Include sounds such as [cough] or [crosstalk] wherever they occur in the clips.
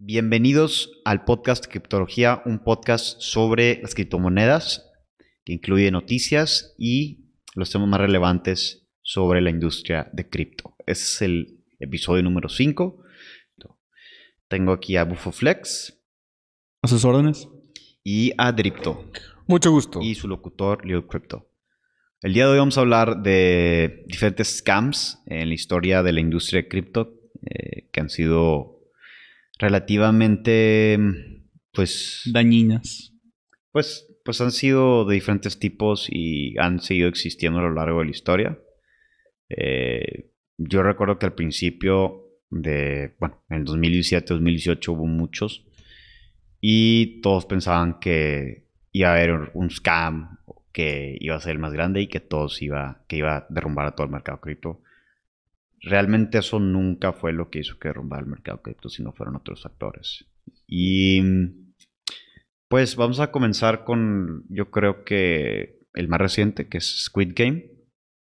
Bienvenidos al podcast Criptología, un podcast sobre las criptomonedas que incluye noticias y los temas más relevantes sobre la industria de cripto. Este es el episodio número 5. Tengo aquí a BufoFlex. A sus órdenes. Y a Dripto. Mucho gusto. Y su locutor, Leo Crypto. El día de hoy vamos a hablar de diferentes scams en la historia de la industria de cripto eh, que han sido relativamente, pues... Dañinas. Pues, pues han sido de diferentes tipos y han seguido existiendo a lo largo de la historia. Eh, yo recuerdo que al principio de, bueno, en el 2017-2018 hubo muchos y todos pensaban que iba a haber un scam que iba a ser el más grande y que todos iba, que iba a derrumbar a todo el mercado cripto realmente eso nunca fue lo que hizo que derrumbar el mercado cripto, sino fueron otros factores. Y pues vamos a comenzar con, yo creo que el más reciente, que es Squid Game.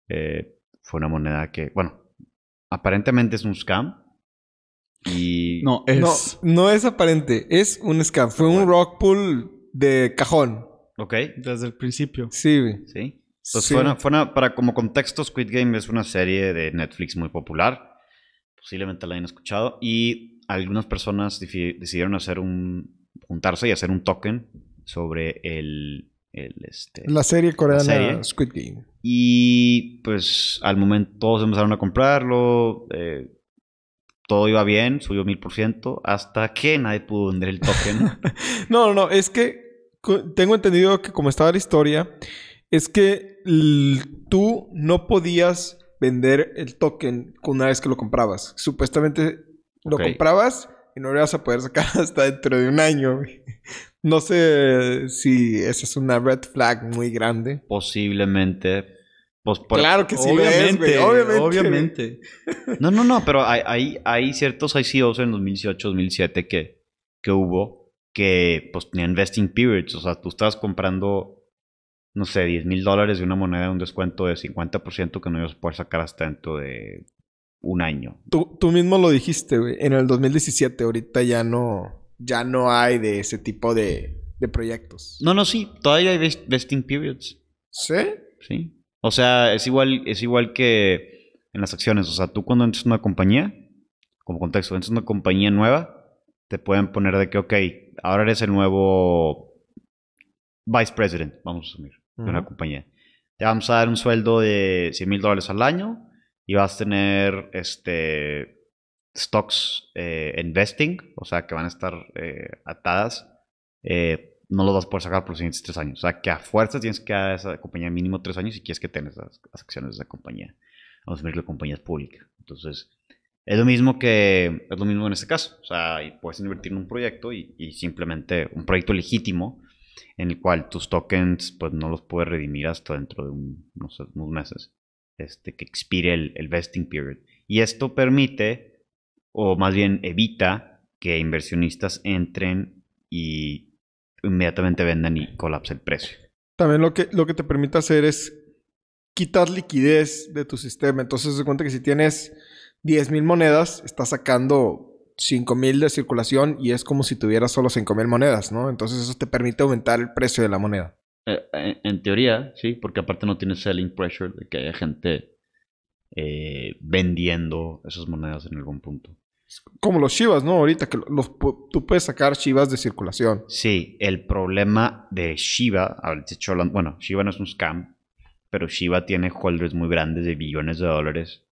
Eh, fue una moneda que, bueno, aparentemente es un scam. Y... No, es... No, es aparente, es un scam. Fue un rock pool de cajón. Ok. Desde el principio. Sí, Sí. Pues fue para como contexto, Squid Game es una serie de Netflix muy popular. Posiblemente la hayan escuchado. Y algunas personas decidieron hacer un. juntarse y hacer un token sobre el. este, la serie coreana Squid Game. Y pues al momento todos empezaron a comprarlo. Eh, todo iba bien, subió mil por ciento. Hasta que nadie pudo vender el token. [laughs] no, no, no. Es que tengo entendido que como estaba la historia es que tú no podías vender el token una vez que lo comprabas. Supuestamente lo comprabas y no lo ibas a poder sacar [laughs] hasta dentro de un año. No sé si esa es una red flag muy grande. Posiblemente. Pues claro que sí, obviamente, obviamente. No, no, no, pero hay, hay, ciertos ICOs en 2018, 2007 que, que hubo que pues tenían investing periods. O sea, tú estabas comprando no sé, 10 mil dólares de una moneda de un descuento de 50% que no ibas a poder sacar hasta dentro de un año. Tú, tú mismo lo dijiste, güey. En el 2017, ahorita ya no, ya no hay de ese tipo de, de proyectos. No, no, sí. Todavía hay vesting periods. ¿Sí? Sí. O sea, es igual, es igual que en las acciones. O sea, tú cuando entras en una compañía, como contexto, entras en una compañía nueva, te pueden poner de que, ok, ahora eres el nuevo vice president, vamos a asumir de una compañía. Te vamos a dar un sueldo de 100 mil dólares al año y vas a tener este stocks eh, investing, o sea, que van a estar eh, atadas. Eh, no lo vas a poder sacar por los siguientes tres años. O sea, que a fuerzas tienes que dar a esa compañía mínimo tres años si quieres que tengas las, acciones de esa compañía. Vamos a ver la compañía es pública. Entonces, es lo mismo que es lo mismo en este caso. O sea, puedes invertir en un proyecto y, y simplemente un proyecto legítimo en el cual tus tokens pues no los puedes redimir hasta dentro de unos, meses, este, que expire el, vesting period. Y esto permite, o más bien evita, que inversionistas entren y inmediatamente vendan y colapse el precio. También lo que, lo que te permite hacer es quitar liquidez de tu sistema. Entonces se cuenta que si tienes 10.000 monedas, estás sacando 5000 de circulación y es como si tuvieras solo 5000 monedas, ¿no? Entonces eso te permite aumentar el precio de la moneda. Eh, eh, en teoría, sí, porque aparte no tienes selling pressure de que haya gente eh, vendiendo esas monedas en algún punto. Como los Shivas, ¿no? Ahorita que los, tú puedes sacar Shivas de circulación. Sí, el problema de Shiba, bueno, Shiba no es un scam, pero Shiba tiene holders muy grandes de billones de dólares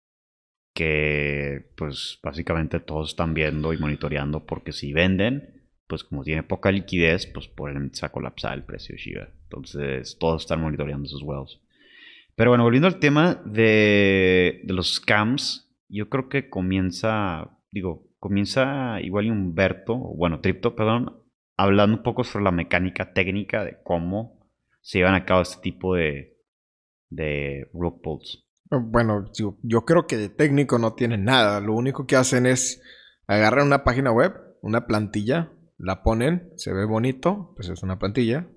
que pues básicamente todos están viendo y monitoreando porque si venden, pues como tiene poca liquidez, pues pueden colapsar el precio de Shiba. Entonces todos están monitoreando esos wells. Pero bueno, volviendo al tema de, de los scams, yo creo que comienza, digo, comienza igual y Humberto, bueno, Tripto, perdón, hablando un poco sobre la mecánica técnica de cómo se llevan a cabo este tipo de, de rock pulls. Bueno, yo, creo que de técnico no tienen nada. Lo único que hacen es agarrar una página web, una plantilla, la ponen, se ve bonito, pues es una plantilla.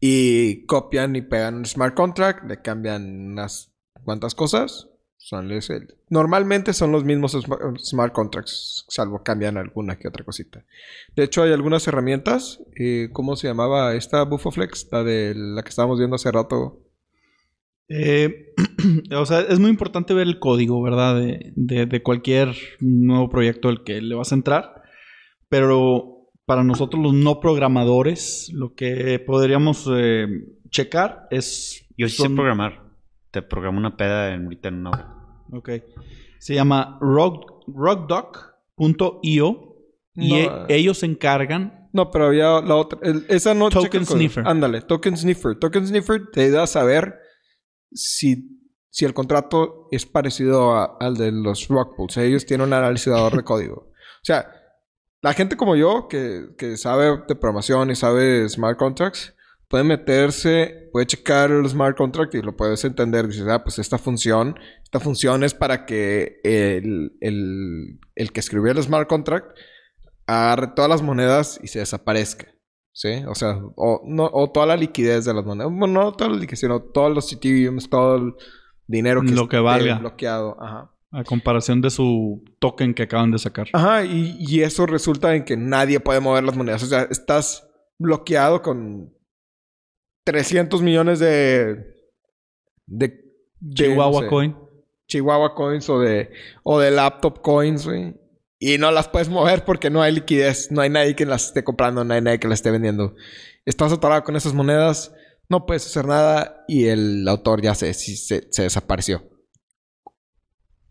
Y copian y pegan un smart contract, le cambian unas cuantas cosas Son normalmente son los mismos sma- smart contracts, salvo cambian alguna que otra cosita. De hecho, hay algunas herramientas. eh, ¿Cómo se llamaba esta Bufoflex? La de la que estábamos viendo hace rato. Eh, [clears throat] o sea, es muy importante ver el código, ¿verdad? De, de- de cualquier nuevo proyecto al que le vas a entrar. Pero para nosotros los no programadores, lo que podríamos eh, checar es... Yo sí sé programar. Te programo una peda en, ahorita en una hora. Ok. Se llama rock, rockdoc.io y No, e- eh. ellos se encargan... No, pero había la otra. el- esa no. Token. Sniffer. Ándale, Token Sniffer. Token Sniffer te ayuda a saber si, si el contrato es parecido a- al de los rock pools. Ellos tienen un analizador de código. O sea, la gente como yo, que, que sabe de programación y sabe smart contracts, puede meterse, puede checar el smart contract y lo puedes entender. Dices, ah, pues esta función, esta función es para que el, el, el que escribió el smart contract agarre todas las monedas y se desaparezca. ¿Sí? O sea, o, no, o toda la liquidez de las monedas. Bueno, no toda la liquidez, sino todos los Ethereums, todo el dinero que, Lo que esté valga. bloqueado. Ajá. A comparación de su token que acaban de sacar. Ajá, y, y eso resulta en que nadie puede mover las monedas. O sea, estás bloqueado con 300 millones de... de, de, Chihuahua no sé, Coin. Chihuahua Coins o de, o de Laptop Coins, güey. Y no las puedes mover porque no hay liquidez. No hay nadie que las esté comprando, no hay nadie que las esté vendiendo. Estás atorado con esas monedas, no puedes hacer nada y el autor ya se, se, se desapareció.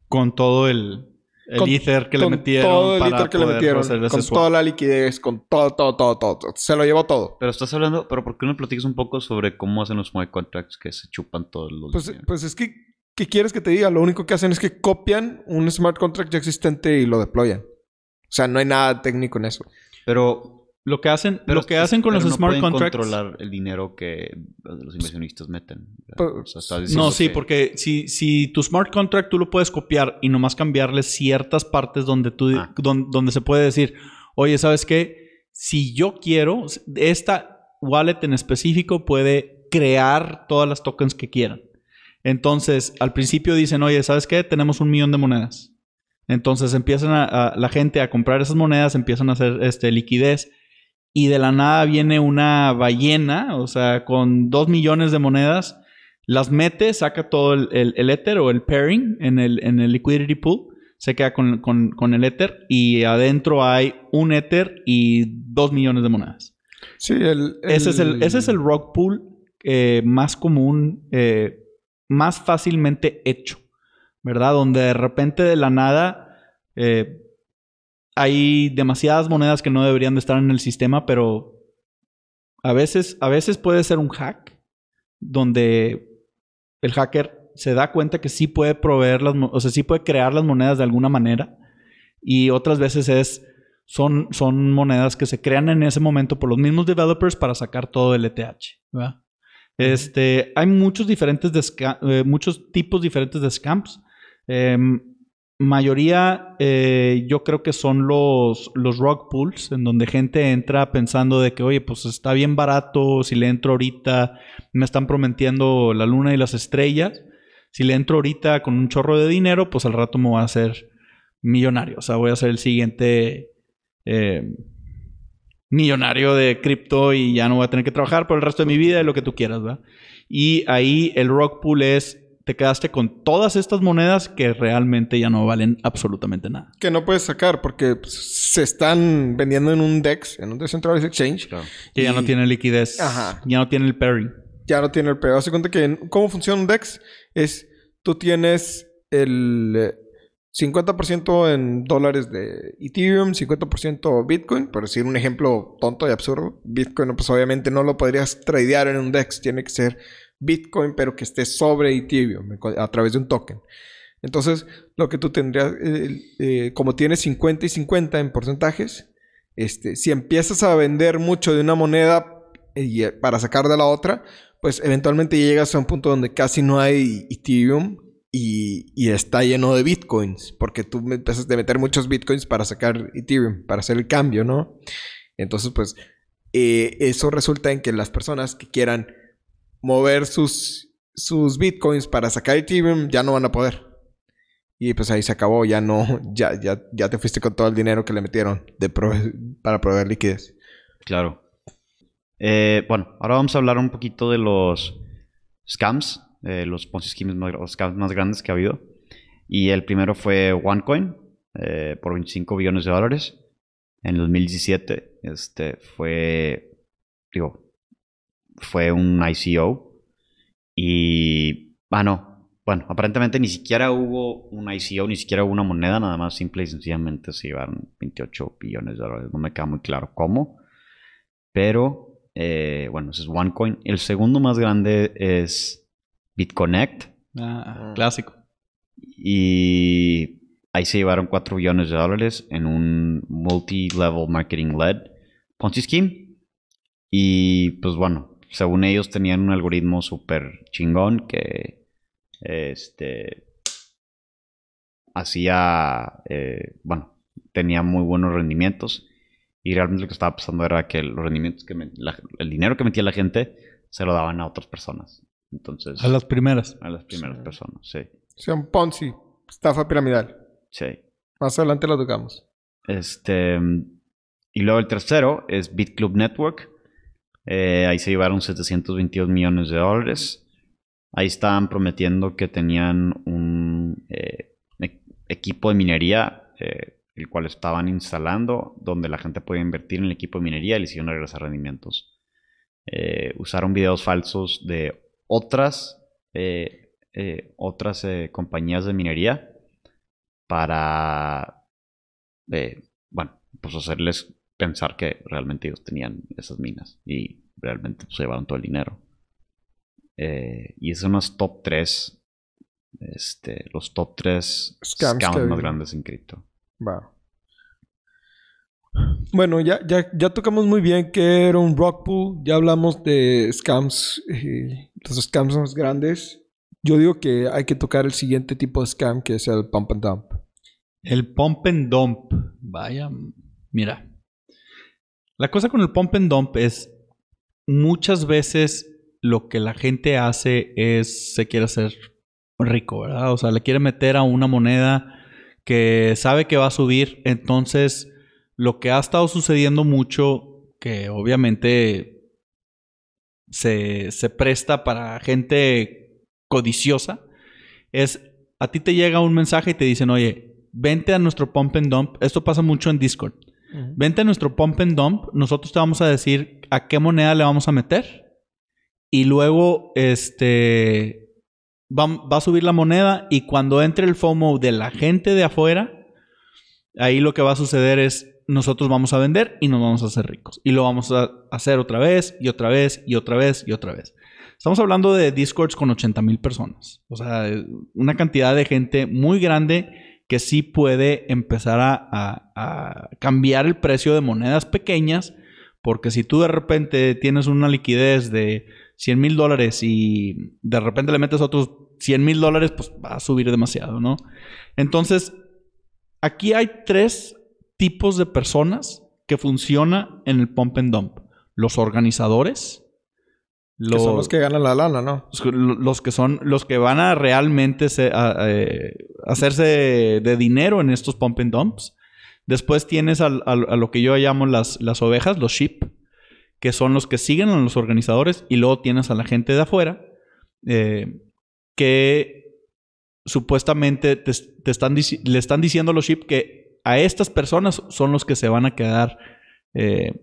Con todo el, el Con- ether que le Con metieron. todo el para Ether que le metieron, con swap. toda la liquidez, con todo, todo, todo, todo. todo. Se lo llevó todo. Pero estás hablando, pero ¿por qué no platicas un poco sobre cómo hacen los smart contracts que se chupan todos los Pues, pues es que, ¿qué quieres que te diga? Lo único que hacen es que copian un smart contract ya existente y lo deployan. O sea, no hay nada técnico en eso. Pero, Lo que hacen, pero lo que hacen con pero los no smart pueden contracts. controlar el dinero que los inversionistas meten. Pues- O sea, No, sí, que- porque si, si tu smart contract tú lo puedes copiar y nomás cambiarle ciertas partes donde tú Ah. don- donde se puede decir, oye, ¿sabes qué? Si yo quiero, esta wallet en específico puede crear todas las tokens que quieran. Entonces, al principio dicen, oye, ¿sabes qué? Tenemos un millón de monedas. Entonces empiezan a, a- la gente a comprar esas monedas, empiezan a hacer este, liquidez y de la nada viene una ballena, o sea, con dos millones de monedas, las mete, saca todo el, el, el Ether o el pairing en el, en el liquidity pool, se queda con, con- con el Ether y adentro hay un Ether y dos millones de monedas. Sí, el... Ese, es el, ese es el rock pool eh, más común, eh, más fácilmente hecho, ¿verdad? Donde de repente de la nada eh, hay demasiadas monedas que no deberían de estar en el sistema, pero a veces, a veces puede ser un hack donde el hacker se da cuenta que sí puede proveer las, o sea, sí puede crear las monedas de alguna manera y otras veces es son, son monedas que se crean en ese momento por los mismos developers para sacar todo el ETH. ¿verdad? Este, hay muchos diferentes eh, muchos tipos diferentes de scams. Em, mayoría eh, yo creo que son los, los rock pools, en donde gente entra pensando de que, oye, pues está bien barato, si le entro ahorita, me están prometiendo la luna y las estrellas. Si le entro ahorita con un chorro de dinero, pues al rato me voy a hacer millonario. O sea, voy a ser el siguiente eh, millonario de cripto y ya no voy a tener que trabajar por el resto de mi vida y lo que tú quieras, ¿verdad? Y ahí el rock pool es, te quedaste con todas estas monedas que realmente ya no valen absolutamente nada. Que no puedes sacar porque pues, se están vendiendo en un DEX, en un Decentralized Exchange. Claro. Que ya no tiene liquidez, Ajá. ya no tiene el pairing. Ya no tiene el peor. Hace cuenta que cómo funciona un DEX es tú tienes el eh, 50% en dólares de Ethereum, 50% Bitcoin, por decir un ejemplo tonto y absurdo. Bitcoin, pues obviamente no lo podrías tradear en un DEX, tiene que ser Bitcoin, pero que esté sobre Ethereum a través de un token. Entonces, lo que tú tendrías, eh, eh, como tienes 50 y 50 en porcentajes, este, si empiezas a vender mucho de una moneda y, eh, para sacar de la otra, pues eventualmente llegas a un punto donde casi no hay Ethereum y, está lleno de Bitcoins, porque tú empiezas a meter muchos Bitcoins para sacar Ethereum, para hacer el cambio, ¿no? Entonces, pues, eh, eso resulta en que las personas que quieran mover sus, sus Bitcoins para sacar Ethereum ya no van a poder. Y pues ahí se acabó, ya no, [laughs] ya, ya, ya te fuiste con todo el dinero que le metieron de para proveer liquidez. Claro. Eh, bueno, ahora vamos a hablar un poquito de los scams, eh, los Ponzi schemes más, los más grandes que ha habido. Y el primero fue OneCoin eh, por 25 billones de dólares en el 2017. Este fue, digo, fue un ICO. Y, ah, no. Bueno, aparentemente ni siquiera hubo un ICO, ni siquiera hubo una moneda, nada más simple y sencillamente se llevaron 28 billones de dólares. No me queda muy claro cómo. Pero, eh, bueno, ese es OneCoin. El segundo más grande es BitConnect. Ah, Mm. clásico. Y ahí se llevaron 4 billones de dólares en un multi-level marketing led Ponzi scheme. Y pues bueno, según ellos tenían un algoritmo súper chingón que este hacía, eh, bueno, tenía muy buenos rendimientos. Y realmente lo que estaba pasando era que los rendimientos que me- la- el dinero que metía la gente se lo daban a otras personas. Entonces, A las primeras. a las primeras Sí. personas, sí. Un Ponzi, estafa piramidal. Sí. Más adelante lo tocamos. Este, y luego el tercero es BitClub Network. Eh, ahí se llevaron 722 millones de dólares. Ahí estaban prometiendo que tenían un eh, e- equipo de minería, eh, el cual estaban instalando, donde la gente podía invertir en el equipo de minería y les iban a regresar rendimientos. Eh, usaron videos falsos de otras, eh, eh, otras eh, compañías de minería para bueno, pues hacerles pensar que realmente ellos tenían esas minas y realmente pues, se llevaron todo el dinero. Y son los top 3, este, los top 3 Scams más grandes en cripto. Bueno, ya, ya, ya tocamos muy bien que era un rock pool. Ya hablamos de scams, eh, los scams más grandes. Yo digo que hay que tocar el siguiente tipo de scam que es el pump and dump. El pump and dump. Vaya, mira. La cosa con el pump and dump es muchas veces lo que la gente hace es se quiere hacer rico, ¿verdad? O sea, le quiere meter a una moneda que sabe que va a subir. Entonces, lo que ha estado sucediendo mucho, que obviamente se, se presta para gente codiciosa, es a ti te llega un mensaje y te dicen, oye, vente a nuestro pump and dump. Esto pasa mucho en Discord. Vente a nuestro pump and dump. Nosotros te vamos a decir a qué moneda le vamos a meter. Y luego, este, va, va a subir la moneda y cuando entre el FOMO de la gente de afuera, ahí lo que va a suceder es nosotros vamos a vender y nos vamos a hacer ricos. Y lo vamos a hacer otra vez y otra vez y otra vez y otra vez. Estamos hablando de Discords con 80 mil personas. O sea, una cantidad de gente muy grande que sí puede empezar a, cambiar el precio de monedas pequeñas. Porque si tú de repente tienes una liquidez de 100 mil dólares y de repente le metes otros 100 mil dólares, pues va a subir demasiado, ¿no? Entonces, aquí hay tres tipos de personas que funcionan en el pump and dump. Los organizadores. Que son los que ganan la lana, ¿no? los- los que son los que van a realmente se- a- eh, hacerse de dinero en estos pump and dumps. Después tienes a, lo que yo llamo las, las ovejas, los sheep, que son los que siguen a los organizadores. Y luego tienes a la gente de afuera eh, que supuestamente te, te están le están diciendo a los sheep que a estas personas son los que se van a quedar eh,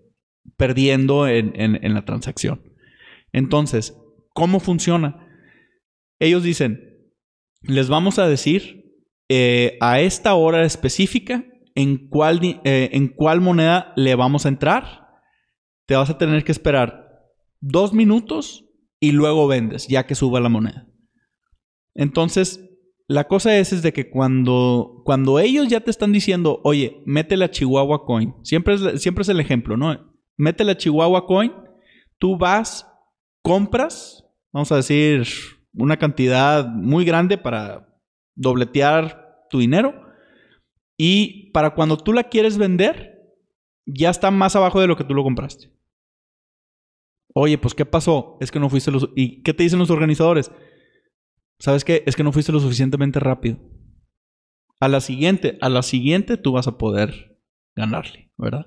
perdiendo en- la transacción. Entonces, ¿cómo funciona? Ellos dicen, les vamos a decir eh, a esta hora específica en cuál, eh, en cuál moneda le vamos a entrar. Te vas a tener que esperar dos minutos y luego vendes, ya que suba la moneda. Entonces, la cosa es, es de que cuando, cuando ellos ya te están diciendo, oye, métele a Chihuahua Coin, siempre es, siempre es el ejemplo, ¿no? Métele a Chihuahua Coin, tú vas, compras, vamos a decir, una cantidad muy grande para dobletear tu dinero. Y para cuando tú la quieres vender, ya está más abajo de lo que tú lo compraste. Oye, pues ¿qué pasó? Es que no fuiste los... ¿Y qué te dicen los organizadores? ¿Sabes qué? Es que no fuiste lo suficientemente rápido. A la siguiente, a la siguiente tú vas a poder ganarle, ¿verdad?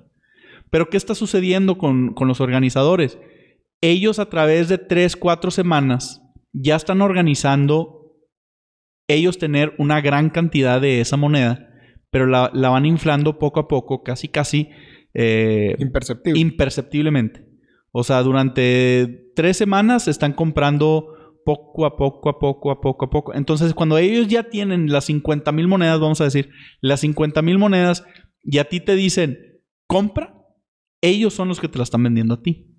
Pero ¿qué está sucediendo con, con los organizadores? Ellos a través de tres, cuatro semanas ya están organizando ellos tener una gran cantidad de esa moneda, pero la, la van inflando poco a poco, casi, casi eh, Imperceptible. imperceptiblemente. O sea, durante tres semanas están comprando poco a poco, a poco, a poco, a poco. Entonces, cuando ellos ya tienen las 50 mil monedas, vamos a decir, las 50 mil monedas, y a ti te dicen, compra, ellos son los que te la están vendiendo a ti.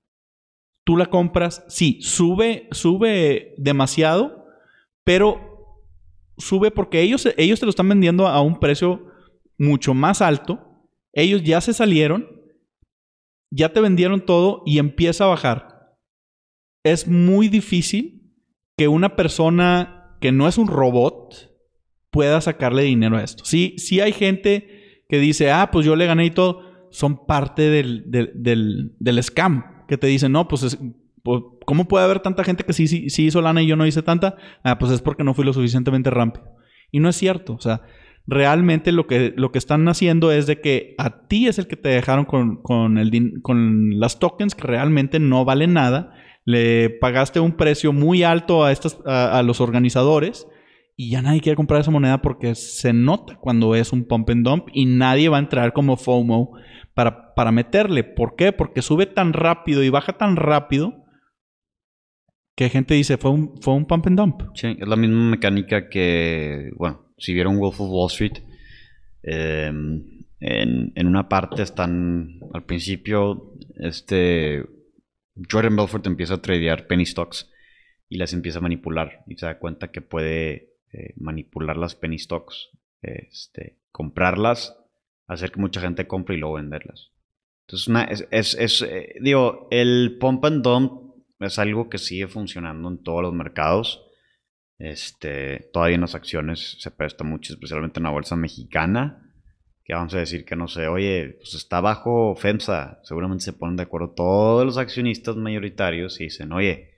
Tú la compras, sí, sube, sube demasiado, pero sube porque ellos, ellos te lo están vendiendo a un precio mucho más alto. Ellos ya se salieron, ya te vendieron todo y empieza a bajar. Es muy difícil que una persona que no es un robot pueda sacarle dinero a esto. Sí, sí hay gente que dice, ah, pues yo le gané y todo. Son parte del, del, del, del scam. Que te dicen, no, pues, es- pues, ¿cómo puede haber tanta gente que sí, sí, sí hizo lana y yo no hice tanta? Ah, pues es porque no fui lo suficientemente rápido. Y no es cierto. O sea, realmente lo que, lo que están haciendo es de que a ti es el que te dejaron con, con, el, con las tokens que realmente no valen nada. Le pagaste un precio muy alto a, estas, a, los organizadores y ya nadie quiere comprar esa moneda porque se nota cuando es un pump and dump y nadie va a entrar como FOMO para, para meterle. ¿Por qué? Porque sube tan rápido y baja tan rápido que gente dice, fue un, fue un pump and dump. Sí, es la misma mecánica que, bueno, si vieron Wolf of Wall Street, eh, en, en una parte están, al principio, este, Jordan Belfort empieza a tradear penny stocks y las empieza a manipular y se da cuenta que puede eh, manipular las penny stocks, este, comprarlas, hacer que mucha gente compre y luego venderlas. Entonces, es, es, es, eh, digo, el pump and dump es algo que sigue funcionando en todos los mercados. Este, todavía en las acciones se presta mucho, especialmente en la bolsa mexicana. Que vamos a decir que no sé, oye, pues está bajo FEMSA. Seguramente se ponen de acuerdo todos los accionistas mayoritarios y dicen, oye,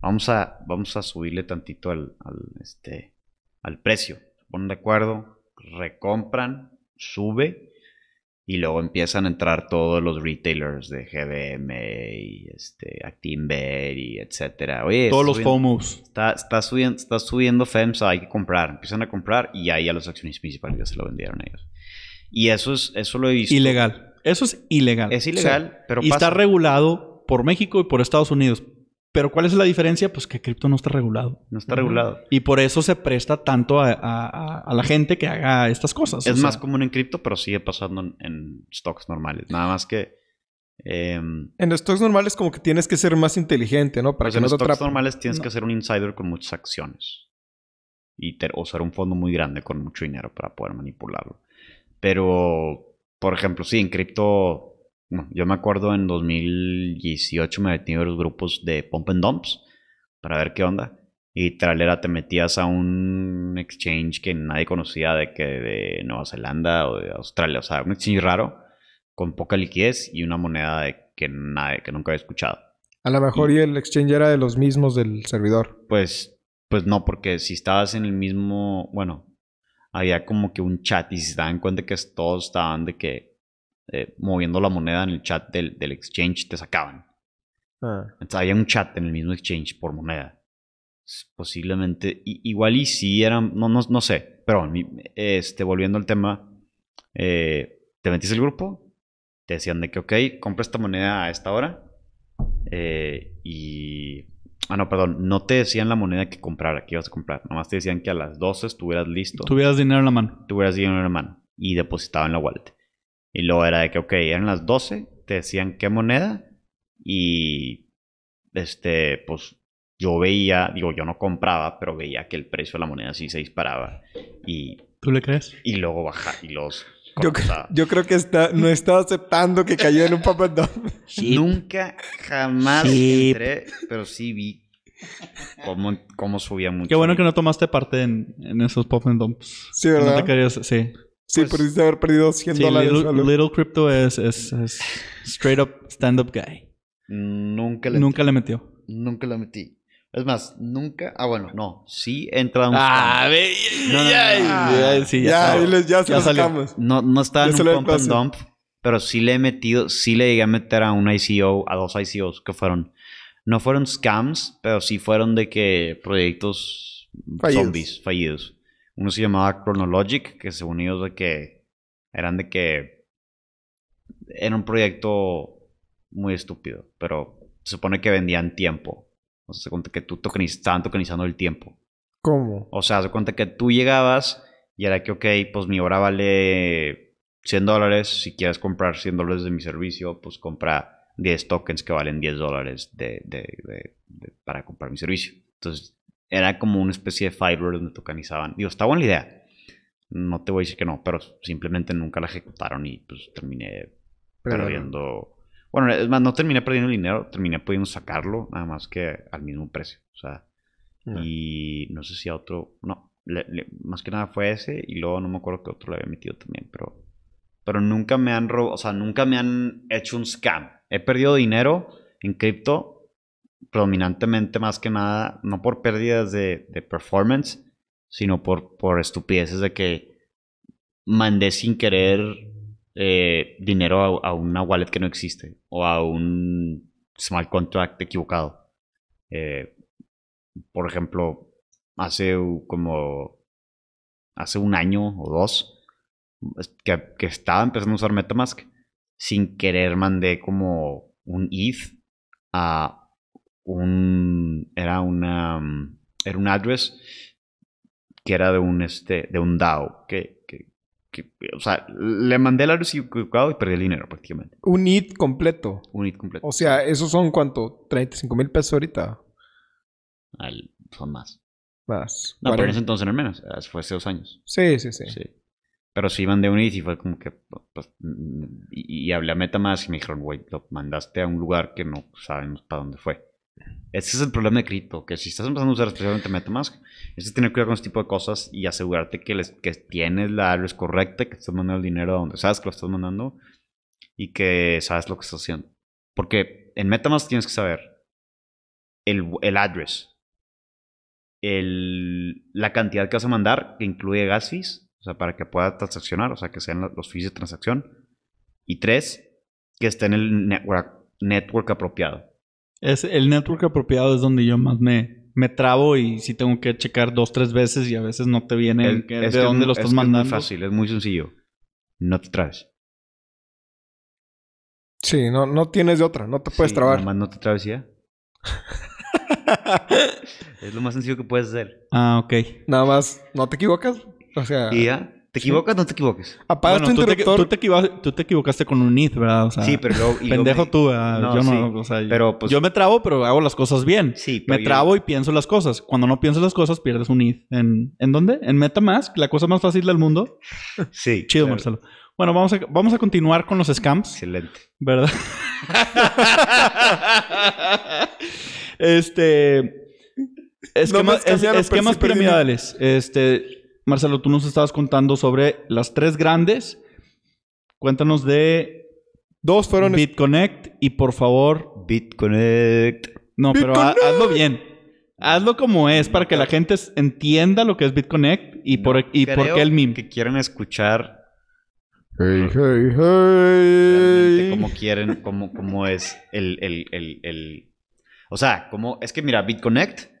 vamos a, vamos a subirle tantito al, al, este, al precio. Se ponen de acuerdo, recompran, sube y luego empiezan a entrar todos los retailers de GBM y este, Actinver y etcétera. Oye, Todos los subiendo- FOMOs. Está, está, subiendo, está subiendo FEMSA, hay que comprar. Empiezan a comprar y ahí a los accionistas principales ya se lo vendieron ellos. Y eso es eso lo he visto. Ilegal. Eso es ilegal. Es ilegal, pero y pasa. está regulado por México y por Estados Unidos. Pero ¿cuál es la diferencia? Pues que cripto no está regulado. No está regulado. Y por eso se presta tanto a, a- la gente que haga estas cosas. Es O sea, más común en cripto, pero sigue pasando en, en stocks normales. Nada más que. em, En los stocks normales como que tienes que ser más inteligente, ¿no? Para pues que en los stocks normales tienes No. que ser un insider con muchas acciones. Y te- o ser un fondo muy grande con mucho dinero para poder manipularlo. Pero, por ejemplo, sí, en cripto. bueno, yo me acuerdo en 2018 me metí en los grupos de Pump and Dumps para ver qué onda. Y tralera te metías a un exchange que nadie conocía de que de Nueva Zelanda o de Australia. O sea, un exchange raro, con poca liquidez y una moneda de que, nadie, que nunca había escuchado. A lo mejor y el exchange era de los mismos del servidor. Pues, pues no, porque si estabas en el mismo, bueno, había como que un chat y si se daban cuenta que todos estaban de que eh, moviendo la moneda en el chat del, del exchange te sacaban. Ah. Entonces había un chat en el mismo exchange por moneda. Posiblemente, i- igual y si eran, no, no, no sé, pero este, volviendo al tema, eh, te metiste el grupo, te decían de que, ok, compra esta moneda a esta hora, eh, y... Ah, no, perdón, no te decían la moneda que comprar, que ibas a comprar, nomás te decían que a las 12 estuvieras listo Tuvieras dinero en la mano. tuvieras dinero en la mano y depositaba en la wallet. Y luego era de que, ok, eran las 12, te decían qué moneda y este, pues yo veía, digo, yo no compraba, pero veía que el precio de la moneda sí se disparaba y, ¿Tú le crees? y luego baja y los Yo, yo creo que está, no está aceptando que cayó en un and dump. [laughs] Nunca, jamás Sí. entré, pero sí vi cómo, cómo subía mucho. Qué bueno que no tomaste parte en, en esos pop and dumps. Sí, No ¿verdad? te querías, sí. Sí, Pues- pudiste haber perdido 100 Sí, dólares. little, Crypto es, es, es straight up stand-up guy. Nunca le, Nunca le metió. nunca la metí. Es más, nunca. Ah, bueno, no. Sí he entrado a un Ah, scam. ve. No, no, no, ya, no. ya, sí, ya. Ya, ya se Ya lo salió. sacamos. No, no estaba Ya en un pump and dump, pero sí le he metido, sí le llegué a meter a un ICO, a dos ICOs que fueron. No fueron scams, pero sí fueron de que proyectos Fallidos. zombies, fallidos. Uno se llamaba Chronologic, que según ellos de que eran de que era un proyecto muy estúpido, pero se supone que vendían tiempo. O sea, se cuenta que tú tokeniz- estaban tokenizando el tiempo. ¿Cómo? O sea, se cuenta que tú llegabas y era que, ok, pues mi hora vale 100 dólares. Si quieres comprar 100 dólares de mi servicio, pues compra 10 tokens que valen 10 dólares de, de- de- de- para comprar mi servicio. Entonces, era como una especie de Fiverr donde tokenizaban. Digo, está buena la idea. No te voy a decir que no, pero simplemente nunca la ejecutaron y pues terminé Pero- perdiendo. Bueno, es más, no terminé perdiendo dinero, terminé pudiendo sacarlo, nada más que al mismo precio. O sea, No. y no sé si a otro. No, le- le- más que nada fue ese. Y luego no me acuerdo que otro le había metido también. Pero, pero nunca me han robado. O sea, nunca me han hecho un scam. He perdido dinero en cripto. Predominantemente, más que nada, no por pérdidas de, de performance, sino por, por estupideces de que mandé sin querer eh, dinero a, una wallet que no existe. O a un smart contract equivocado. Eh, por ejemplo, hace como hace un año o dos que, que estaba empezando a usar Metamask, sin querer mandé como un ETH a un era una era un address que era de un este de un DAO que, que, o sea le mandé el equivocado y perdí el dinero prácticamente Un IT completo. un ETH completo O sea, ¿esos son cuánto? ¿35 mil pesos ahorita? Al- son más Más. no pero en 40. ese entonces no menos eh, fue hace dos años Sí, sí, sí. Sí. Pero sí mandé un ETH y fue como que. pues, y, y hablé a Metamask y me dijeron, güey, lo mandaste a un lugar que no sabemos para dónde fue. Ese es el problema de cripto, que si estás empezando a usar especialmente Metamask, es tener cuidado con este tipo de cosas y asegurarte que, les, que tienes la address correcta, que estás mandando el dinero a donde sabes que lo estás mandando y que sabes lo que estás haciendo. Porque en Metamask tienes que saber el, el address, el, la cantidad que vas a mandar, que incluye gas fees, o sea, para que pueda transaccionar, o sea, que sean los fees de transacción. Y tres, que esté en el network, network apropiado. Es el network apropiado es donde yo más me, me trabo y si tengo que checar dos, tres veces y a veces no te viene El- que- es de dónde es lo estás mandando. Es muy fácil, es muy sencillo. No te trabes. Sí, no, no tienes de otra. No te puedes Sí, trabar. nomás no te trabes ya. [laughs] Es lo más sencillo que puedes hacer. Ah, ok. Nada más, ¿no te equivocas? O sea, Y ya. ¿Te equivocas? No te equivoques. apagas Bueno, tu tú, te, interruptor. tú te equivo- tú te equivocaste con un ETH, ¿verdad? O sea, sí, pero luego. y pendejo me- tú, ¿verdad? No, yo no, sí, o sea, pero, pues- yo me trabo, pero hago las cosas bien. Sí, pero Me yo- trabo y pienso las cosas. Cuando no piensas las cosas, pierdes un ETH. ¿En, ¿en dónde? En MetaMask, la cosa más fácil del mundo. [laughs] Sí. Chido, claro. Marcelo. Bueno, vamos a, vamos a continuar con los scams. Excelente. ¿Verdad? [laughs] este. Esquema- Nomás cambiaron es- esquemas piramidales. Este. Marcelo, tú nos estabas contando sobre las tres grandes. Cuéntanos de Dos fueron... BitConnect y por favor. BitConnect. No, pero hazlo bien. Hazlo como es para que la gente entienda lo que es BitConnect y por, No y por qué el meme. Que quieren escuchar Hey, hey, hey. cómo quieren, cómo, cómo es el, el, el, el- O sea, como... Es que mira, BitConnect...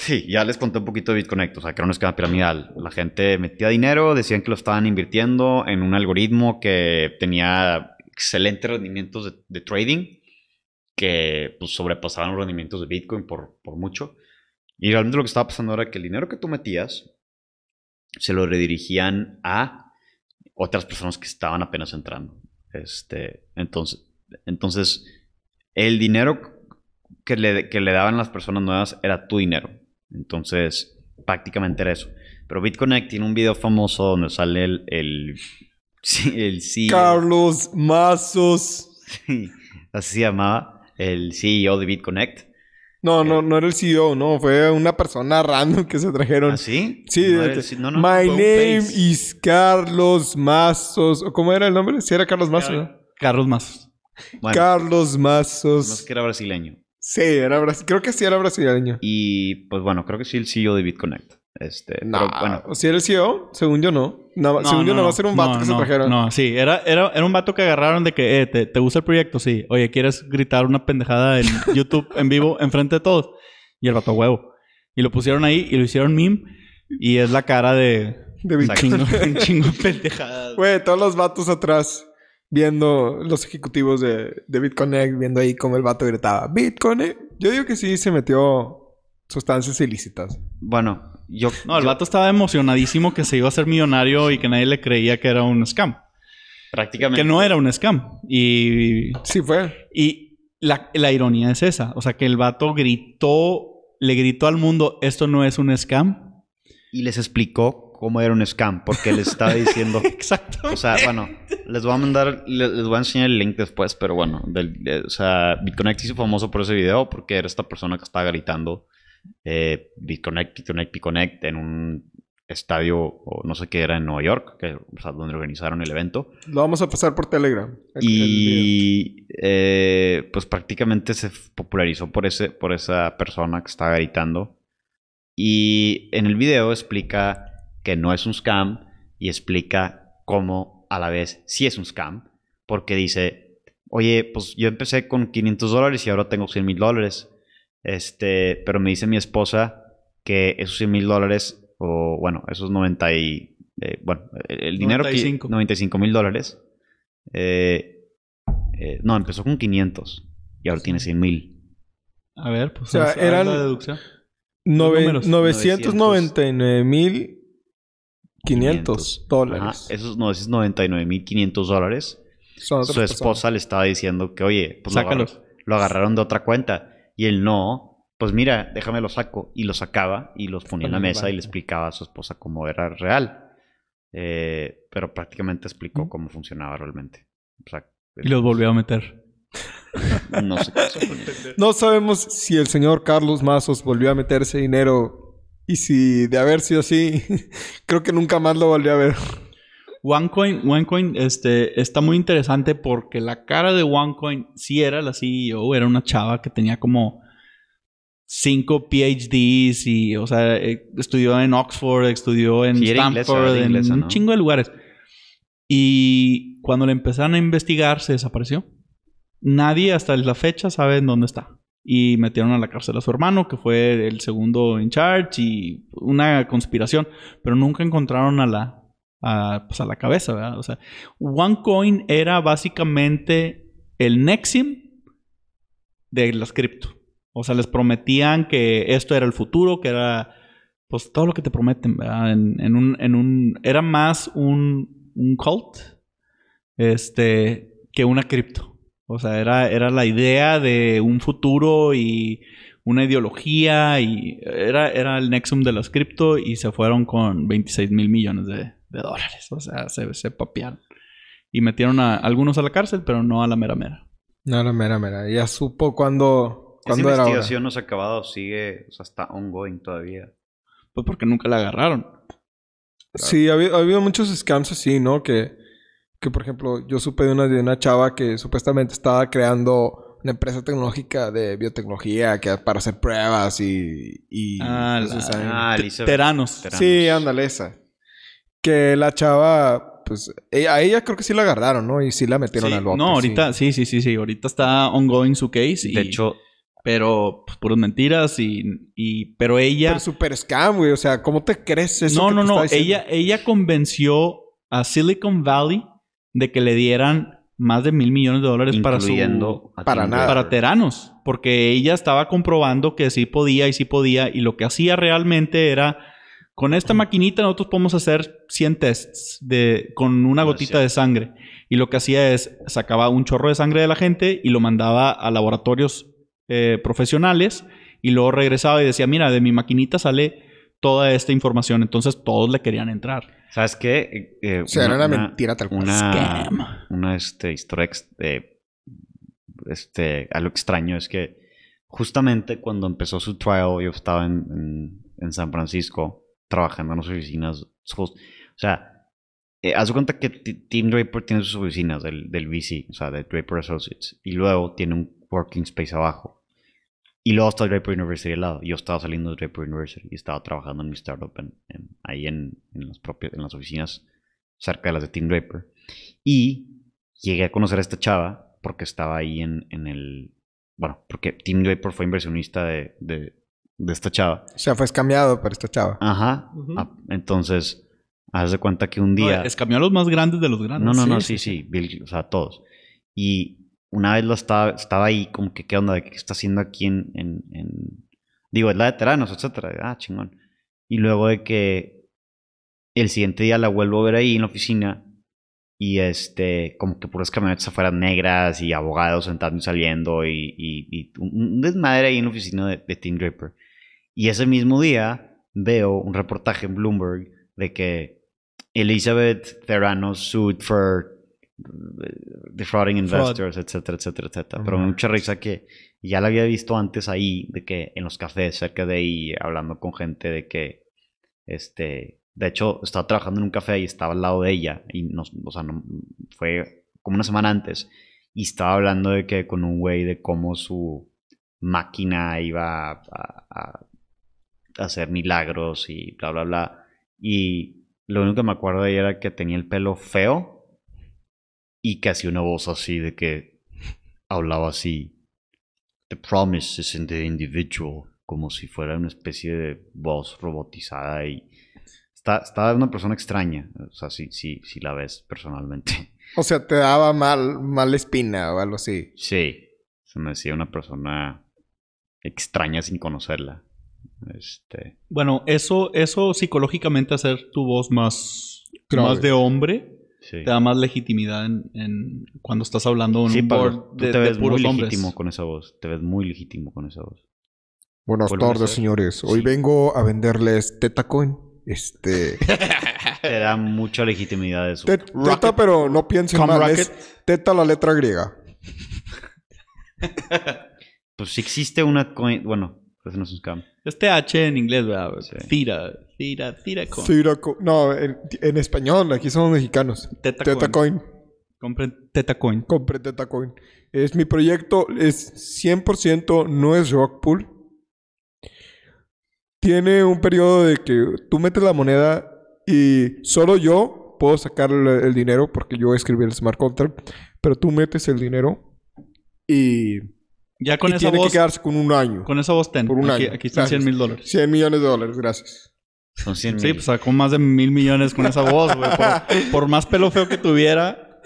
Sí, ya les conté un poquito de BitConnect, o sea, que era un esquema piramidal. La gente metía dinero, decían que lo estaban invirtiendo en un algoritmo que tenía excelentes rendimientos de, de trading, que pues, sobrepasaban los rendimientos de Bitcoin por, por mucho. Y realmente lo que estaba pasando era que el dinero que tú metías se lo redirigían a otras personas que estaban apenas entrando. Este, entonces, entonces, el dinero que le, que le daban las personas nuevas era tu dinero. Entonces, prácticamente era eso. Pero BitConnect tiene un video famoso donde sale el, el, [laughs] sí, el CEO, Carlos Mazos. sí, así se llamaba, el CEO de BitConnect. No, no, no era el CEO, no. Fue una persona [laughs] random que se trajeron. ¿Así? Sí, no, era de- el no, no, My name face. is Carlos Mazos. ¿O ¿Cómo era el nombre? Sí, era Carlos Mazos. ¿no? Carlos Mazos. Bueno, Carlos no Mazos. es que era brasileño. Sí, era brasi- creo que sí era brasileño. Y pues bueno, creo que sí el CEO de BitConnect. Este, No, pero bueno, si era el CEO, según yo no. Según yo no, va a ser un vato que se trajeron. No, sí, era, era, era un vato que agarraron de que, eh, ¿te, te gusta el proyecto? Sí. Oye, ¿quieres gritar una pendejada en [laughs] YouTube en vivo enfrente de todos? Y el vato huevo. Y lo pusieron ahí y lo hicieron meme. Y es la cara de De un chingo, chingo de [laughs] pendejadas. Güey, todos los vatos atrás viendo los ejecutivos de, de BitConnect, viendo ahí cómo el vato gritaba, BitConnect. Yo digo que sí se metió sustancias ilícitas. bueno, yo... No, el yo vato estaba emocionadísimo que se iba a hacer millonario y que nadie le creía que era un scam. prácticamente... Que no era un scam. Y Sí fue. Y la, la ironía es esa. O sea, que el vato gritó, le gritó al mundo, esto no es un scam. Y les explicó cómo era un scam, porque les estaba [laughs] diciendo... Exacto. O sea, bueno, les voy a mandar, le- les, voy a enseñar el link después, pero bueno, del, de- o sea, BitConnect hizo famoso por ese video porque era esta persona que estaba gritando eh, BitConnect, BitConnect, BitConnect en un estadio o no sé qué era en Nueva York, que, o sea, donde organizaron el evento. Lo vamos a pasar por Telegram. el- el video. Y eh, pues prácticamente se popularizó por, ese, por esa persona que estaba gritando. Y en el video explica que no es un scam y explica cómo a la vez sí es un scam. Porque dice, oye, pues yo empecé con 500 dólares y ahora tengo 100 mil dólares. Este, pero me dice mi esposa que esos 100 mil dólares, o bueno, esos 90 y... eh, bueno, el, dinero 95. que... 95 mil dólares. Eh, eh, no, empezó con 500 y ahora tiene 100 mil. A ver, pues O sea, eran- la deducción. Nove- números. 999.500 dólares. esos 999.500 dólares. Son otras Su personas. esposa le estaba diciendo que, oye, pues lo, agarraron de otra cuenta. Y él no, pues mira, déjame lo saco. Y lo sacaba y los ponía en la mesa y le explicaba a su esposa cómo era real. Eh, pero prácticamente explicó cómo funcionaba realmente. O sea, Y los volvió a meter. no sé qué. [laughs] No sabemos si el señor Carlos Mazos volvió a meterse dinero. Y si de haber sido así, [laughs] creo que nunca más lo volvió a ver. OneCoin, OneCoin este, está muy interesante porque la cara de OneCoin sí era la CEO, era una chava que tenía como cinco PhDs y, o sea, eh, estudió en Oxford, estudió en Sí, era inglesa, Stanford, en inglesa, un chingo de lugares. Y cuando le empezaron a investigar, se desapareció. Nadie hasta la fecha sabe en dónde está. Y metieron a la cárcel a su hermano, que fue el segundo en charge, y una conspiración. Pero nunca encontraron a la, a, pues a la cabeza, ¿verdad? O sea, OneCoin era básicamente el Nexim de las cripto. O sea, les prometían que esto era el futuro, que era pues todo lo que te prometen, ¿verdad? En un, en un, era más un, un cult este, que una cripto. O sea, era, era la idea de un futuro y una ideología y era, era el Nexum de las cripto y se fueron con 26 mil millones de, de dólares. O sea, se, se papearon. Y metieron a algunos a la cárcel, pero no a la mera mera. No, no, mera, mera. Ya supo cuándo, Esa cuándo era ahora. investigación no se ha acabado, sigue, o sea, está ongoing todavía. Pues porque nunca la agarraron. Sí, ha habido, ha habido muchos scams así, ¿no? Que, que, por ejemplo, yo supe de una, de una chava que supuestamente estaba creando una empresa tecnológica de biotecnología que para hacer pruebas y... y Ah, pues, la- Ah, Elizabeth. Teranos. Teranos. Sí, ándale, esa. Que la chava, pues, ella- a ella creo que sí la agarraron, ¿no? Y sí la metieron Sí, al bote. no, ahorita, sí. sí, sí, sí, Ahorita está ongoing su case. Y, De hecho, Pero, pues, puras mentiras y... y pero ella... Pero super scam, güey. O sea, ¿cómo te crees eso? no, que no, te no. está? Ella, ella convenció a Silicon Valley de que le dieran más de mil millones de dólares para su... para nada. Para. Teranos. Porque ella estaba comprobando que sí podía y sí podía. Y lo que hacía realmente era... Con esta maquinita nosotros podemos hacer 100 tests de, con una gotita de sangre. Y lo que hacía es sacaba un chorro de sangre de la gente y lo mandaba a laboratorios eh, profesionales. Y luego regresaba y decía, mira, de mi maquinita sale toda esta información. Entonces todos le querían entrar. ¿Sabes qué? Eh, eh, O sea, era una, mentira tal cual. Una, Scam. una este, historia ex- de, este, algo extraño es que justamente cuando empezó su trial, yo estaba en, en- en San Francisco trabajando en las oficinas. O sea, eh, haz de cuenta que T- Tim Draper tiene sus oficinas del, del VC, o sea, de Draper Associates, y luego tiene un working space abajo. Y luego está Draper University al lado. Yo estaba saliendo de Draper University y estaba trabajando en mi startup en- en- ahí en, en, las propias, en las oficinas cerca de las de Team Draper. Y llegué a conocer a esta chava porque estaba ahí en, en el... Bueno, porque Team Draper fue inversionista de, de, de esta chava. O sea, fue escameado por esta chava. Ajá. Ujú. Ah, entonces, haz de cuenta que un día... No, escamió a los más grandes de los grandes. No, no, no, Sí, sí, sí, Bill- o sea, todos. Y una vez lo estaba, estaba ahí, como que, ¿qué onda? ¿Qué está haciendo aquí en, en, Digo, es la de veteranos, etcétera. Ah, chingón. Y luego de que el siguiente día la vuelvo a ver ahí en la oficina y este, como que puras camionetas afuera negras y abogados entrando y saliendo y, y- y un desmadre ahí en la oficina de, de Tim Draper. Y ese mismo día veo un reportaje en Bloomberg de que Elizabeth Theranos sued for defrauding Fraud. investors, etcétera, etcétera, etcétera. Pero me da Ujú. mucha risa que ya la había visto antes ahí, de que en los cafés cerca de ahí, hablando con gente de que, este, de hecho, estaba trabajando en un café y estaba al lado de ella, y no, o sea, no, fue como una semana antes, y estaba hablando de que con un güey de cómo su máquina iba a, a- a hacer milagros y bla, bla, bla. Y lo único que me acuerdo de ella era que tenía el pelo feo y que hacía una voz así de que hablaba así. The promise is in the individual. Como si fuera una especie de voz robotizada y... Está, está una persona extraña. O sea, si, si, si la ves personalmente. [laughs] O sea, te daba mal, mal espina o algo así. Sí. Se me decía una persona extraña sin conocerla. Este... Bueno, eso, eso psicológicamente hacer tu voz más, Grave. más de hombre Sí. te da más legitimidad en, en cuando estás hablando en Sí, un Pablo, board tú de, te de ves puros muy hombres. legítimo con esa voz. Te ves muy legítimo con esa voz. Buenas tardes, señores. Hoy Sí. vengo a venderles Tetacoin. Este. [laughs] Te da mucha legitimidad eso. Te- teta, pero no piensen Com mal. Es teta la letra griega. [laughs] Pues si existe una coin... Bueno, eso no es un scam. Este H en inglés, ¿verdad? Sí. Tira, tira, tira con. Tetaco- No, en, en español. Aquí somos mexicanos. Teta coin. Tetacoin. Compren Teta Coin. Compré Tetacoin. Es mi proyecto. Es 100% no es Rockpool. Tiene un periodo de que tú metes la moneda y solo yo puedo sacar el, el dinero porque yo escribí el smart contract. Pero tú metes el dinero y, Ya con y esa tiene voz. que quedarse con un año. Con esa voz ten. Por un aquí, año. aquí están 100 Gracias. mil dólares. 100 millones de dólares, gracias. Son 100 Sí, mil. pues sacó más de mil millones con esa voz, güey. Por, por más pelo feo que tuviera.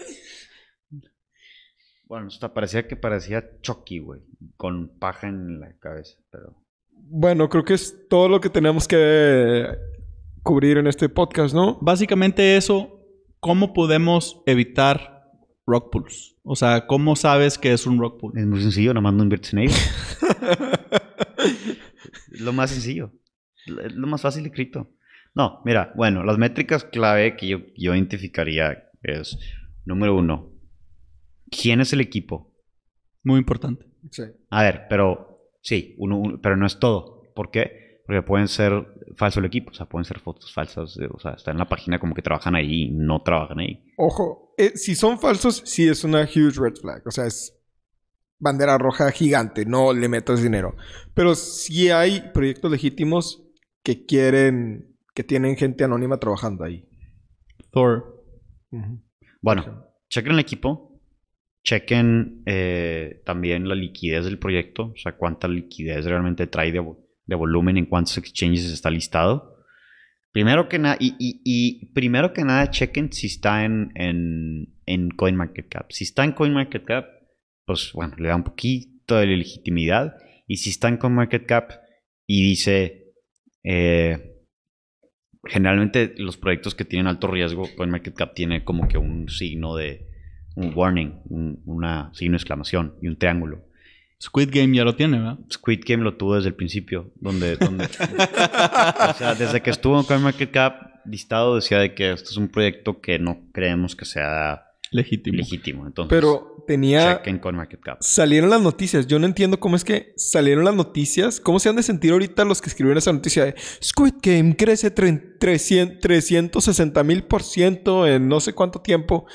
Bueno, hasta parecía que parecía Chucky, güey. Con paja en la cabeza, pero... Bueno, creo que es todo lo que tenemos que cubrir en este podcast, ¿no? Básicamente eso, ¿cómo podemos evitar rock pools? O sea, ¿cómo sabes que es un rock pool? Es muy sencillo, nomás no inviertes en ellos. [laughs] es lo más sencillo. Es lo más fácil de cripto. No, mira, bueno, las métricas clave que yo, yo identificaría es, número uno, ¿quién es el equipo? Muy importante. Sí. A ver, pero sí, uno, uno- pero no es todo. ¿Por qué? Porque pueden ser falso el equipo, o sea, pueden ser fotos falsas, de- o sea, está en la página como que trabajan ahí y no trabajan ahí. Ojo, eh, si son falsos, sí es una huge red flag. O sea, es bandera roja gigante. No le metas dinero. Pero sí hay proyectos legítimos que quieren, que tienen gente anónima trabajando ahí. Thor. Bueno, chequen el equipo, chequen eh, también la liquidez del proyecto, o sea, cuánta liquidez realmente trae de, de volumen, en cuántos exchanges está listado. Primero que nada, y, primero que nada, chequen si está en, en, en CoinMarketCap. Si está en CoinMarketCap, pues bueno, le da un poquito de legitimidad. Y si está en CoinMarketCap y dice, eh, generalmente los proyectos que tienen alto riesgo, CoinMarketCap tiene como que un signo de, un warning, un una signo de exclamación y un triángulo. Squid Game ya lo tiene, ¿verdad? Squid Game lo tuvo desde el principio, donde, donde [laughs] o sea, desde que estuvo en CoinMarketCap listado decía de que esto es un proyecto que no creemos que sea Legítimo. legítimo. Entonces, Pero tenía... CoinMarketCap. Salieron las noticias. Yo no entiendo cómo es que salieron las noticias. ¿Cómo se han de sentir ahorita los que escribieron esa noticia de Squid Game crece tre- 300 360 mil por ciento en no sé cuánto tiempo?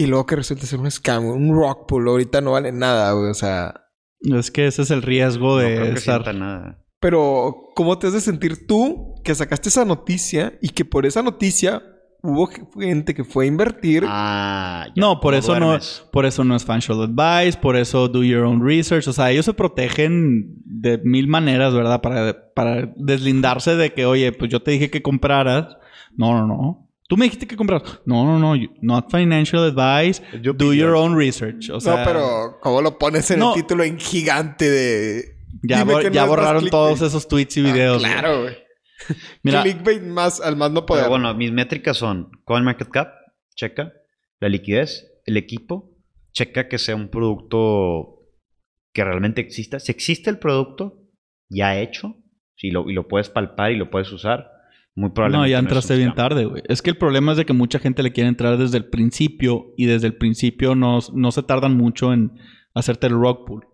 Y luego que resulta ser un scam, un rock pool. Ahorita no vale nada, güey. O sea, Es que ese es el riesgo No de creo que estar. sienta nada. Pero, ¿cómo te has de sentir tú que sacaste esa noticia y que por esa noticia hubo gente que fue a invertir? Ah, ya, No, por ¿cómo eso no, por eso no es financial advice, por eso do your own research. O sea, ellos se protegen de mil maneras, ¿verdad? Para, para deslindarse de que, oye, pues yo te dije que compraras. No, no, no. Tú me dijiste que compraras. No, no, no. Not financial advice. Yo Do your own research. O sea, no, pero ¿cómo lo pones en No. el título en gigante de... ya, no ya borraron clickbait. todos esos tweets y Ah, videos. claro, güey. [laughs] Mira, Clickbait más al más no poder. Pero bueno, mis métricas son CoinMarketCap, checa. La liquidez, el equipo, checa que sea un producto que realmente exista. Si existe el producto ya hecho si lo, y lo puedes palpar y lo puedes usar, muy no, probablemente. ya es entraste bien tarde, güey. Es que el problema es de que mucha gente le quiere entrar desde el principio y desde el principio no, no se tardan mucho en hacerte el rock pool.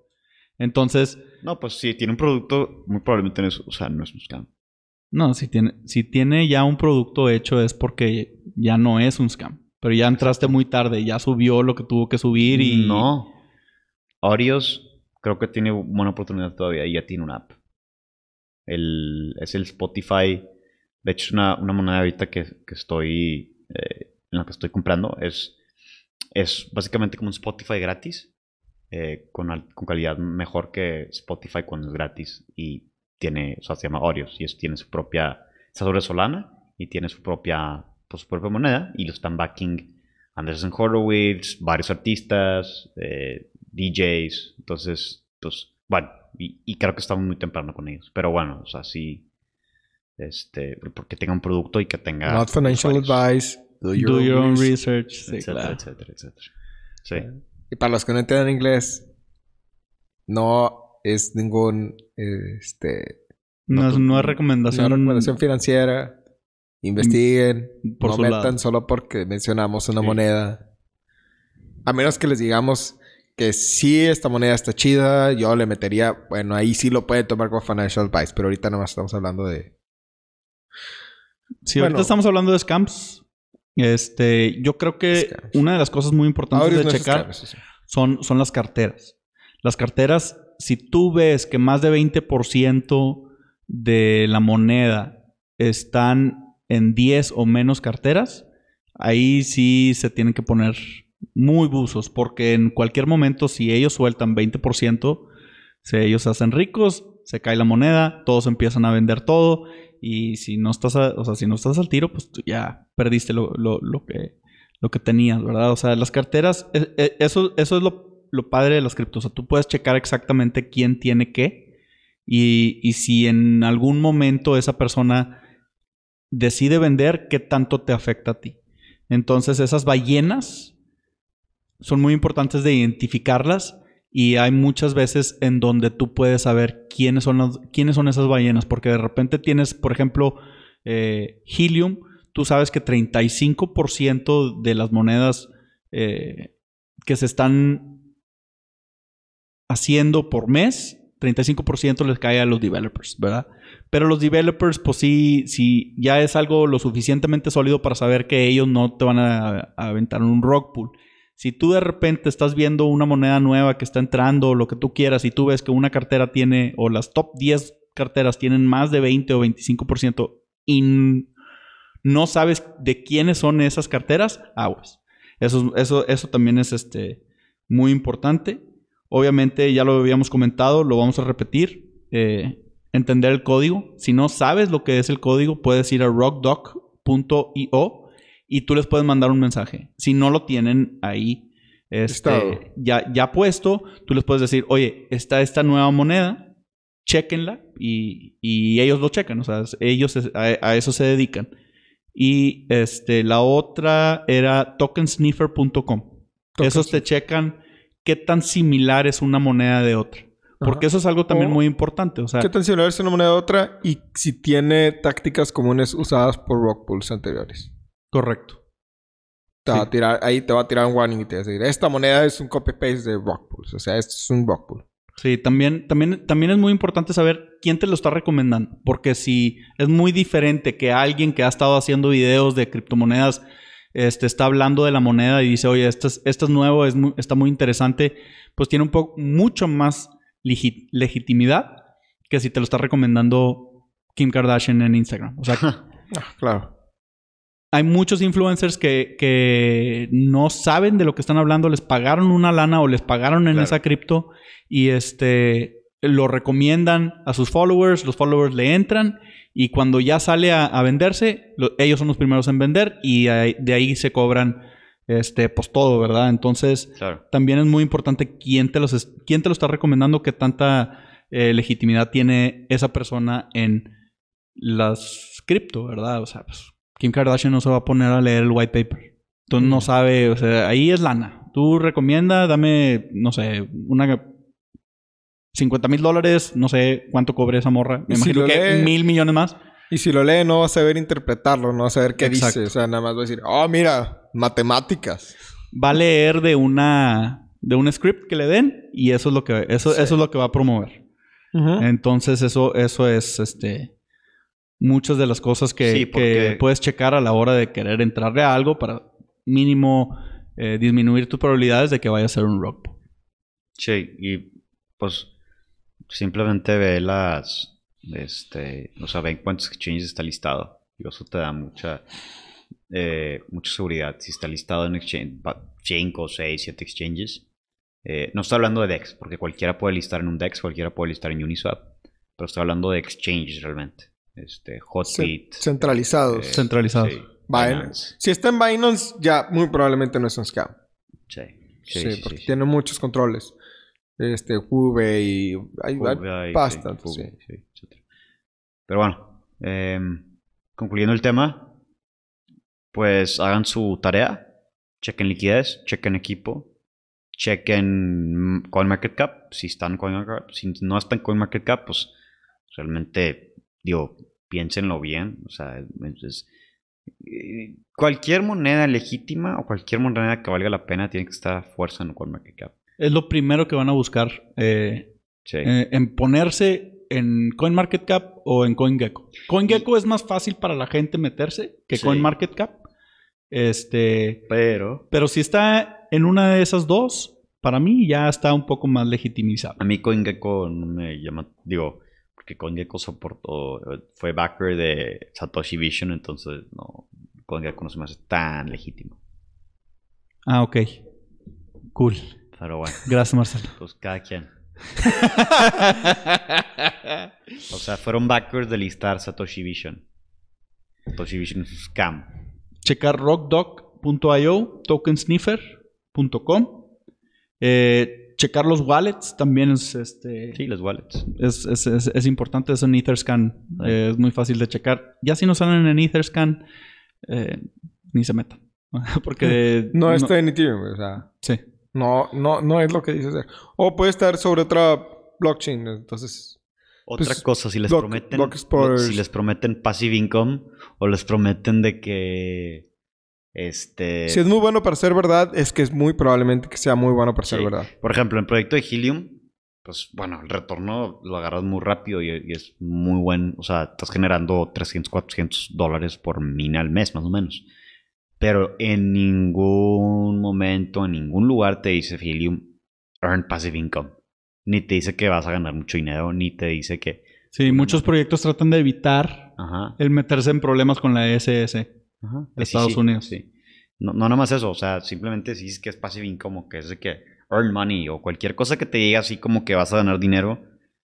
Entonces, No, pues si tiene un producto, muy probablemente no es, o sea, no es un scam. no, si tiene, si tiene ya un producto hecho es porque ya no es un scam. Pero ya entraste muy tarde, ya subió lo que tuvo que subir y... No. Orios creo que tiene buena oportunidad todavía y ya tiene una app. El, es el Spotify. De hecho, es una, una moneda ahorita que, que estoy. eh, en la que estoy comprando. Es, es básicamente como un Spotify gratis. eh, con, con calidad mejor que Spotify cuando es gratis. Y tiene. O sea, se llama Orios. Y es, tiene su propia. Está sobre Solana. Y tiene su propia. Pues, su propia moneda. Y lo están backing Anderson Horowitz, varios artistas, eh, DJs. Entonces, pues, bueno, y, y creo que estamos muy temprano con ellos. Pero bueno, o sea, sí, este, porque tenga un producto y que tenga... Not financial advice. Do your, Do your own research. research. Sí, Etcétera, claro. etcétera, etcétera. Sí. Y para los que no entiendan inglés, no es ningún este, No, No, es- tú- no es recomendación, recomendación financiera. Investiguen. por no metan lado. solo porque mencionamos una Sí. moneda. A menos que les digamos que sí, esta moneda está chida, yo le metería, bueno, ahí sí lo pueden tomar como financial advice, pero ahorita nada más estamos hablando de... Si Bueno. ahorita estamos hablando de scams, este, yo creo que Scams. una de las cosas muy importantes de checar sí. son, son las carteras. Las carteras, si tú ves que más de 20% de la moneda están en 10 o menos carteras, ahí sí se tienen que poner muy buzos, porque en cualquier momento, si ellos sueltan 20%, si ellos se hacen ricos, se cae la moneda, todos empiezan a vender todo, y si no estás, a- o sea, si no estás al tiro, pues tú ya perdiste lo, lo- lo que, lo que tenías, ¿verdad? O sea, las carteras, e- e- eso, eso es lo, lo padre de las criptos. O sea, tú puedes checar exactamente quién tiene qué. Y, y si en algún momento esa persona decide vender, qué tanto te afecta a ti. Entonces, esas ballenas son muy importantes de identificarlas. Y hay muchas veces en donde tú puedes saber quiénes son, quiénes son esas ballenas. Porque de repente tienes, por ejemplo, eh, Helium. Tú sabes que 35% de las monedas eh, que se están haciendo por mes, 35% les cae a los developers, ¿verdad? Pero los developers, pues sí, sí, ya es algo lo suficientemente sólido para saber que ellos no te van a, a aventar un rock pool. Si tú de repente estás viendo una moneda nueva que está entrando o lo que tú quieras y tú ves que una cartera tiene, o las top 10 carteras tienen más de 20 o 25% y no sabes de quiénes son esas carteras, aguas. Eso, eso, eso también es este, muy importante. Obviamente, ya lo habíamos comentado, lo vamos a repetir. eh, entender el código. Si no sabes lo que es el código, puedes ir a rockdoc.io y tú les puedes mandar un mensaje. Si no lo tienen ahí este, ya, ya puesto, tú les puedes decir, oye, está esta nueva moneda, chequenla y, y ellos lo checan. O sea, ellos es- a, a eso se dedican. Y este, la otra era tokensniffer.com. Esos te checan qué tan similar es una moneda de otra. Porque Ajá. eso es algo también O- muy importante. O sea, ¿Qué tan similar es una moneda a otra? Y si tiene tácticas comunes usadas por rock pools anteriores. Correcto. Te va a tirar, ahí te va a tirar un warning y te va a decir, esta moneda es un copy-paste de rock pools. O sea, esto es un rock pool. Sí, también, también, también es muy importante saber quién te lo está recomendando. Porque si es muy diferente que alguien que ha estado haciendo videos de criptomonedas este, está hablando de la moneda y dice, oye, esto es, esto es nuevo, es muy- está muy interesante, pues tiene un poco, mucho más legi- legitimidad que si te lo está recomendando Kim Kardashian en Instagram. O sea, [laughs] Ah, claro. Hay muchos influencers que, que no saben de lo que están hablando, les pagaron una lana o les pagaron en Claro. esa cripto y este lo recomiendan a sus followers, los followers le entran y cuando ya sale a, a venderse, lo- ellos son los primeros en vender y de ahí se cobran este pues todo, ¿verdad? Entonces, Claro. también es muy importante quién te, los es- quién te lo está recomendando, qué tanta eh, legitimidad tiene esa persona en las cripto, ¿verdad? O sea, pues, Kim Kardashian no se va a poner a leer el white paper. Entonces no Mm. sabe, o sea, ahí es lana. Tú recomienda, dame, no sé, una 50 mil dólares, no sé cuánto cobre esa morra. Me si imagino que lee- mil millones más. Y si lo lee, no va a saber interpretarlo, no va a saber qué Exacto. dice. O sea, nada más va a decir, oh, mira, matemáticas. Va a leer de una de un script que le den y eso es lo que eso, Sí. eso es lo que va a promover. Entonces, eso, eso es este. Muchas de las cosas que, Sí, que porque- puedes checar a la hora de querer entrarle a algo para mínimo eh, disminuir tus probabilidades de que vaya a ser un rock. Sí, y pues simplemente ve las, este, o sea, ve en cuántos exchanges está listado. Y eso te da mucha, eh, mucha seguridad. Si está listado en exchange, 5, 6, 7 exchanges. Eh, no estoy hablando de DEX, porque cualquiera puede listar en un DEX, cualquiera puede listar en Uniswap. Pero estoy hablando de exchanges realmente. Este, Hotbit. Centralizados. eh, Centralizados. sí, Binance. Si está en Binance, ya muy probablemente no es un scam. Sí, Sí, sí, sí, porque sí, sí. tiene muchos controles. Este, Hube y... Hay, hay. Pero bueno, em, concluyendo el tema, pues hagan su tarea, chequen liquidez, chequen equipo, chequen CoinMarketCap, si están en CoinMarketCap, si no están en CoinMarketCap, pues realmente, digo, piénsenlo bien, o sea, es- eh, cualquier moneda legítima o cualquier moneda que valga la pena tiene que estar a fuerza en CoinMarketCap. Es lo primero que van a buscar eh, Sí. eh, en ponerse en CoinMarketCap o en CoinGecko. CoinGecko es más fácil para la gente meterse que Sí. CoinMarketCap. Este, Pero pero si está en una de esas dos, para mí ya está un poco más legitimizado. A mí CoinGecko no me llama, digo, porque CoinGecko soportó, eh, fue backer de Satoshi Vision, entonces no, CoinGecko no se me hace tan legítimo. Ah, ok. Cool. Pero bueno, Gracias, Marcelo. pues cada quien. O sea, fueron backers de listar Satoshi Vision. Satoshi Vision es un scam. Checar rockdoc.io, tokensniffer.com. Eh, checar los wallets también es, este, Sí, los wallets. es, es- es- es importante. Es en Etherscan. eh, es muy fácil de checar. Ya si no salen en Etherscan, eh, ni se metan. [laughs] Porque... [laughs] No está en Ethereum, o sea... Sí. No, no, no es lo que dice ser. O puede estar sobre otra blockchain, entonces... Otra Pues, cosa, si les block- prometen block si les prometen passive income o les prometen de que este Si es muy bueno para ser verdad, es que es muy probablemente que sea muy bueno para ser verdad. Por ejemplo, en el proyecto de Helium, pues bueno, el retorno lo agarras muy rápido y, y es muy buen. O sea, estás generando 300, 400 dólares por mina al mes, más o menos. Pero en ningún momento, en ningún lugar te dice Helium earn passive income. Ni te dice que vas a ganar mucho dinero, ni te dice que. Sí, muchos proyectos tratan de evitar Ajá. el meterse en problemas con la SS. Ajá. Sí, Estados sí, Unidos. Sí. No, no nada más eso, o sea, simplemente si dices que es passive income que es de que earn money o cualquier cosa que te diga así como que vas a ganar dinero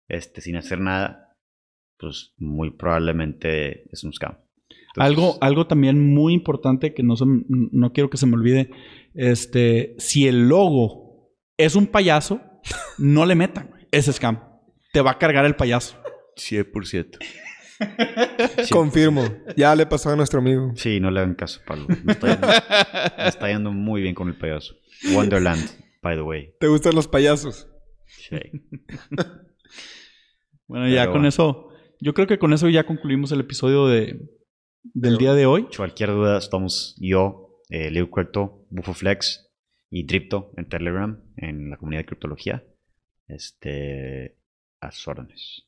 este, sin hacer nada, pues muy probablemente es un scam. Entonces, Algo, algo también muy importante que no, se no quiero que se me olvide. Este, si el logo es un payaso, no le metan. Es scam. Te va a cargar el payaso. 100%. Confirmo. Ya le pasó a nuestro amigo. Sí, no le hagan caso, Pablo. Me está, yendo, me está yendo muy bien con el payaso. Wonderland, by the way. ¿Te gustan los payasos? Sí. [laughs] Bueno, ya Pero con bueno. eso, yo creo que con eso ya concluimos el episodio de, del Pero- día de hoy. Cualquier duda, estamos yo, eh, Leo Cuerto, Bufoflex y Dripto en Telegram, en la comunidad de criptología. Este, a sus órdenes.